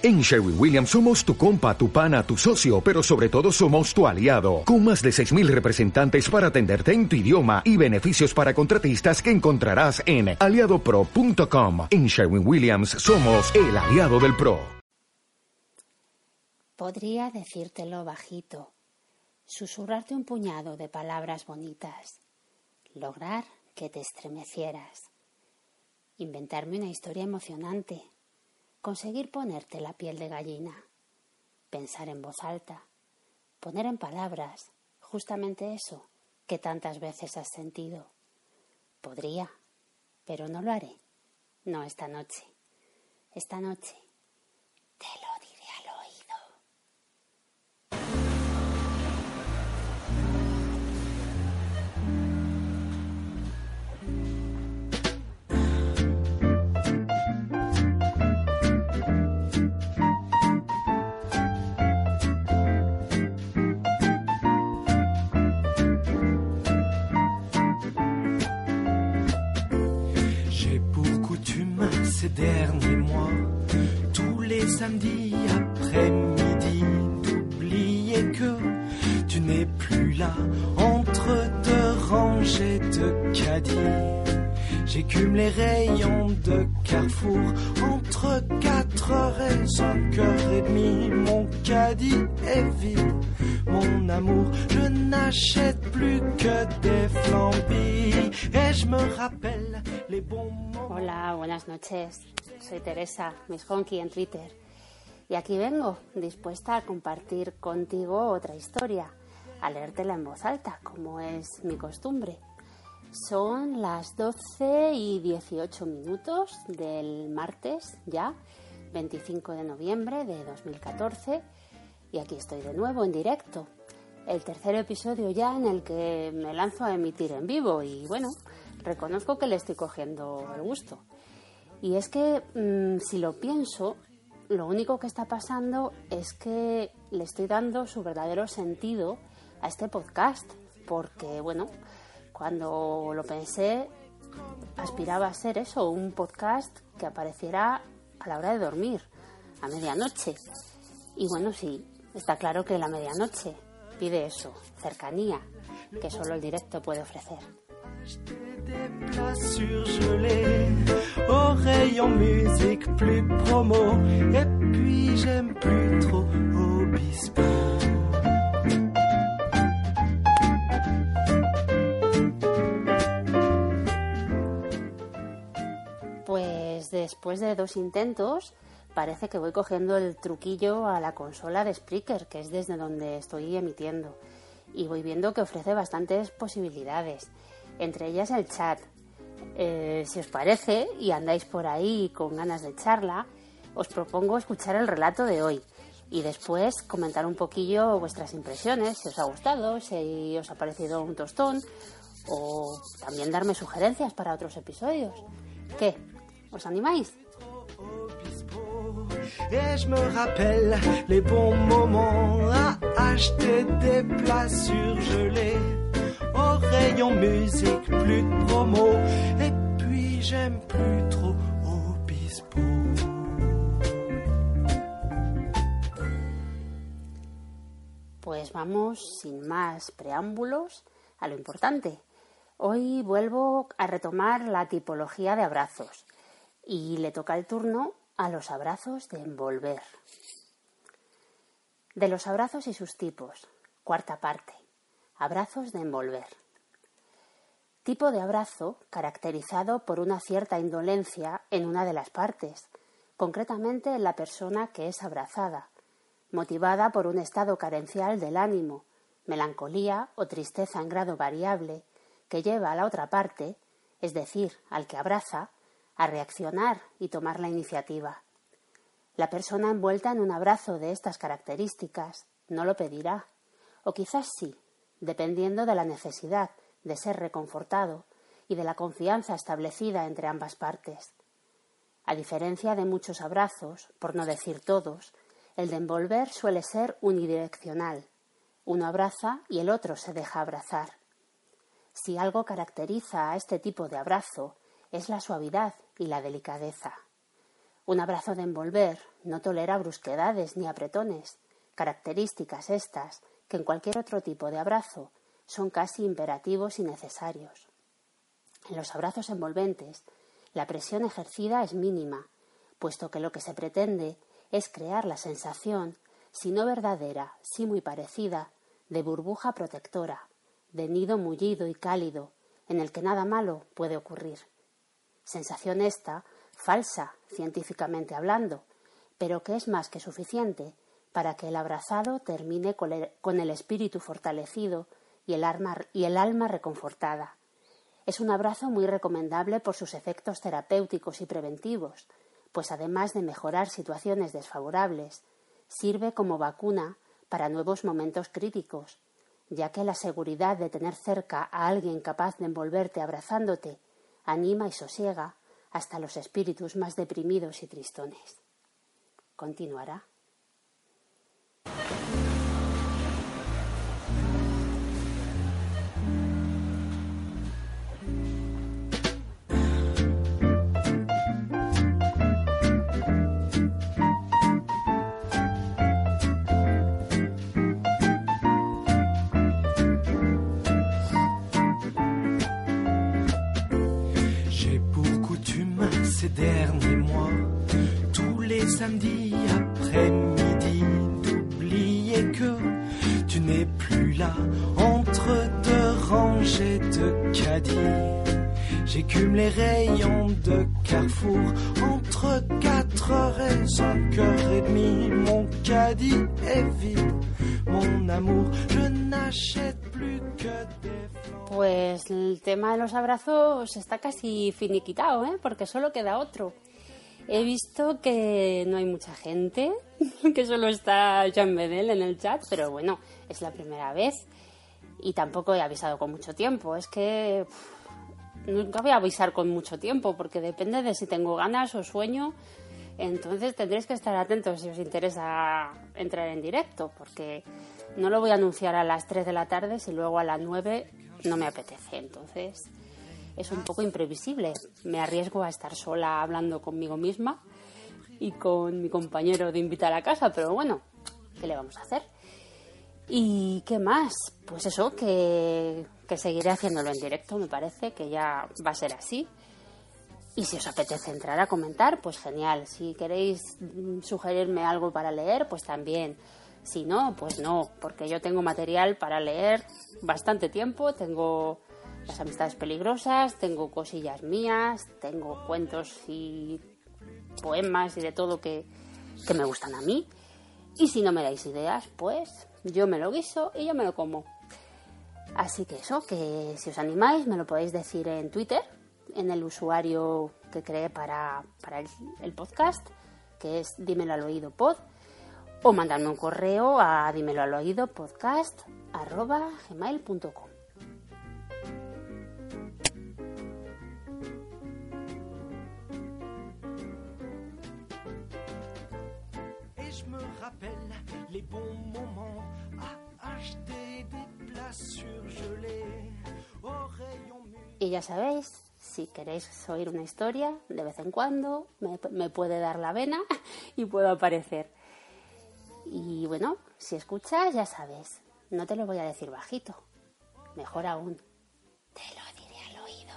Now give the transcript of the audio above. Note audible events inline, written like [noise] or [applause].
En Sherwin Williams somos tu compa, tu pana, tu socio, pero sobre todo somos tu aliado, con más de 6.000 representantes para atenderte en tu idioma y beneficios para contratistas que encontrarás en aliadopro.com. En Sherwin Williams somos el aliado del PRO. Podría decírtelo bajito, susurrarte un puñado de palabras bonitas, lograr que te estremecieras, inventarme una historia emocionante conseguir ponerte la piel de gallina, pensar en voz alta, poner en palabras justamente eso que tantas veces has sentido. Podría, pero no lo haré. No esta noche. Esta noche derniers mois, tous les samedis après-midi, d'oublier que tu n'es plus là entre deux rangées de caddies. J'écume les rayons de Carrefour entre 4 heures et 5 heures et demie. Mon caddie est vide, mon amour. Je n'achète plus que des flambis et je me rappelle. Hola, buenas noches. Soy Teresa, Miss Honky en Twitter. Y aquí vengo, dispuesta a compartir contigo otra historia, a leértela en voz alta, como es mi costumbre. Son las 12 y 18 minutos del martes ya, 25 de noviembre de 2014, y aquí estoy de nuevo en directo. El tercer episodio ya en el que me lanzo a emitir en vivo y bueno, reconozco que le estoy cogiendo el gusto. Y es que mm, si lo pienso, lo único que está pasando es que le estoy dando su verdadero sentido a este podcast, porque bueno, cuando lo pensé, aspiraba a ser eso, un podcast que apareciera a la hora de dormir, a medianoche. Y bueno, sí, está claro que la medianoche pide eso, cercanía, que solo el directo puede ofrecer. Después de dos intentos, parece que voy cogiendo el truquillo a la consola de Spreaker, que es desde donde estoy emitiendo. Y voy viendo que ofrece bastantes posibilidades, entre ellas el chat. Eh, si os parece y andáis por ahí con ganas de charla, os propongo escuchar el relato de hoy y después comentar un poquillo vuestras impresiones, si os ha gustado, si os ha parecido un tostón o también darme sugerencias para otros episodios. ¿Qué? ¿Os animáis? Me acheter des places surgelées. Pues vamos, sin más preámbulos, a lo importante. Hoy vuelvo a retomar la tipología de abrazos y le toca el turno a los abrazos de envolver. De los abrazos y sus tipos. Cuarta parte. Abrazos de envolver. Tipo de abrazo caracterizado por una cierta indolencia en una de las partes, concretamente en la persona que es abrazada, motivada por un estado carencial del ánimo, melancolía o tristeza en grado variable, que lleva a la otra parte, es decir, al que abraza, a reaccionar y tomar la iniciativa. La persona envuelta en un abrazo de estas características no lo pedirá, o quizás sí, dependiendo de la necesidad de ser reconfortado y de la confianza establecida entre ambas partes. A diferencia de muchos abrazos, por no decir todos, el de envolver suele ser unidireccional. Uno abraza y el otro se deja abrazar. Si algo caracteriza a este tipo de abrazo es la suavidad y la delicadeza. Un abrazo de envolver no tolera brusquedades ni apretones, características estas que en cualquier otro tipo de abrazo son casi imperativos y necesarios. En los abrazos envolventes, la presión ejercida es mínima, puesto que lo que se pretende es crear la sensación, si no verdadera, sí muy parecida, de burbuja protectora, de nido mullido y cálido, en el que nada malo puede ocurrir. Sensación esta, falsa, científicamente hablando, pero que es más que suficiente para que el abrazado termine con el espíritu fortalecido y el, y el alma reconfortada. Es un abrazo muy recomendable por sus efectos terapéuticos y preventivos, pues además de mejorar situaciones desfavorables, sirve como vacuna para nuevos momentos críticos, ya que la seguridad de tener cerca a alguien capaz de envolverte abrazándote anima y sosiega hasta los espíritus más deprimidos y tristones. Continuará. Derniers mois, tous les samedis après-midi, d'oublier que tu n'es plus là entre deux rangées de caddies. J'écume les rayons de Carrefour entre 4 heures et 5 heures et demie. Mon caddie est vide, mon amour, je n'achète plus que des Pues el tema de los abrazos está casi finiquitado, ¿eh? porque solo queda otro. He visto que no hay mucha gente, [laughs] que solo está Jean Bedel en el chat, pero bueno, es la primera vez y tampoco he avisado con mucho tiempo. Es que nunca voy a avisar con mucho tiempo porque depende de si tengo ganas o sueño. Entonces tendréis que estar atentos si os interesa entrar en directo, porque no lo voy a anunciar a las 3 de la tarde si luego a las 9 no me apetece. Entonces es un poco imprevisible. Me arriesgo a estar sola hablando conmigo misma y con mi compañero de invitar a casa, pero bueno, ¿qué le vamos a hacer? ¿Y qué más? Pues eso, que, que seguiré haciéndolo en directo, me parece que ya va a ser así. Y si os apetece entrar a comentar, pues genial. Si queréis mm, sugerirme algo para leer, pues también. Si no, pues no, porque yo tengo material para leer bastante tiempo, tengo las amistades peligrosas, tengo cosillas mías, tengo cuentos y poemas y de todo que, que me gustan a mí. Y si no me dais ideas, pues yo me lo guiso y yo me lo como. Así que eso, que si os animáis me lo podéis decir en Twitter, en el usuario que creé para, para el, el, podcast, que es dímelo al oído pod o mandarme un correo a dímelo al oído podcast arroba gmail.com. les bons moments à acheter des places surgelées au rayon Y ya sabéis, si queréis oír una historia, de vez en cuando me, me puede dar la vena [laughs] y puedo aparecer. Y bueno, si escuchas, ya sabes, no te lo voy a decir bajito. Mejor aún, te lo diré al oído.